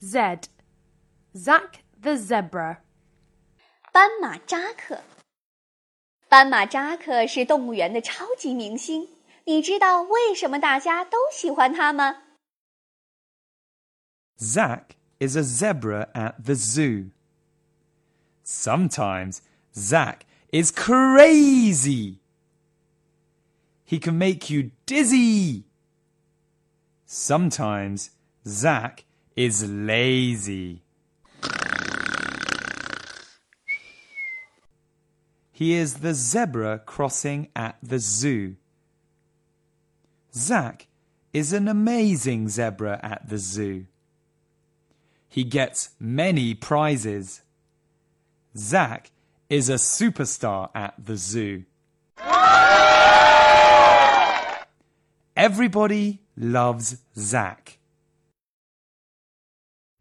Z. Zack the zebra. 斑马扎克。斑马扎克是动物园的超级明星，你知道为什么大家都喜欢他吗？Zack is a zebra at the zoo. Sometimes Zack is crazy. He can make you dizzy. Sometimes Zack is lazy. He is the zebra crossing at the zoo. Zack is an amazing zebra at the zoo. He gets many prizes. Zack is a superstar at the zoo. Everybody loves Zack.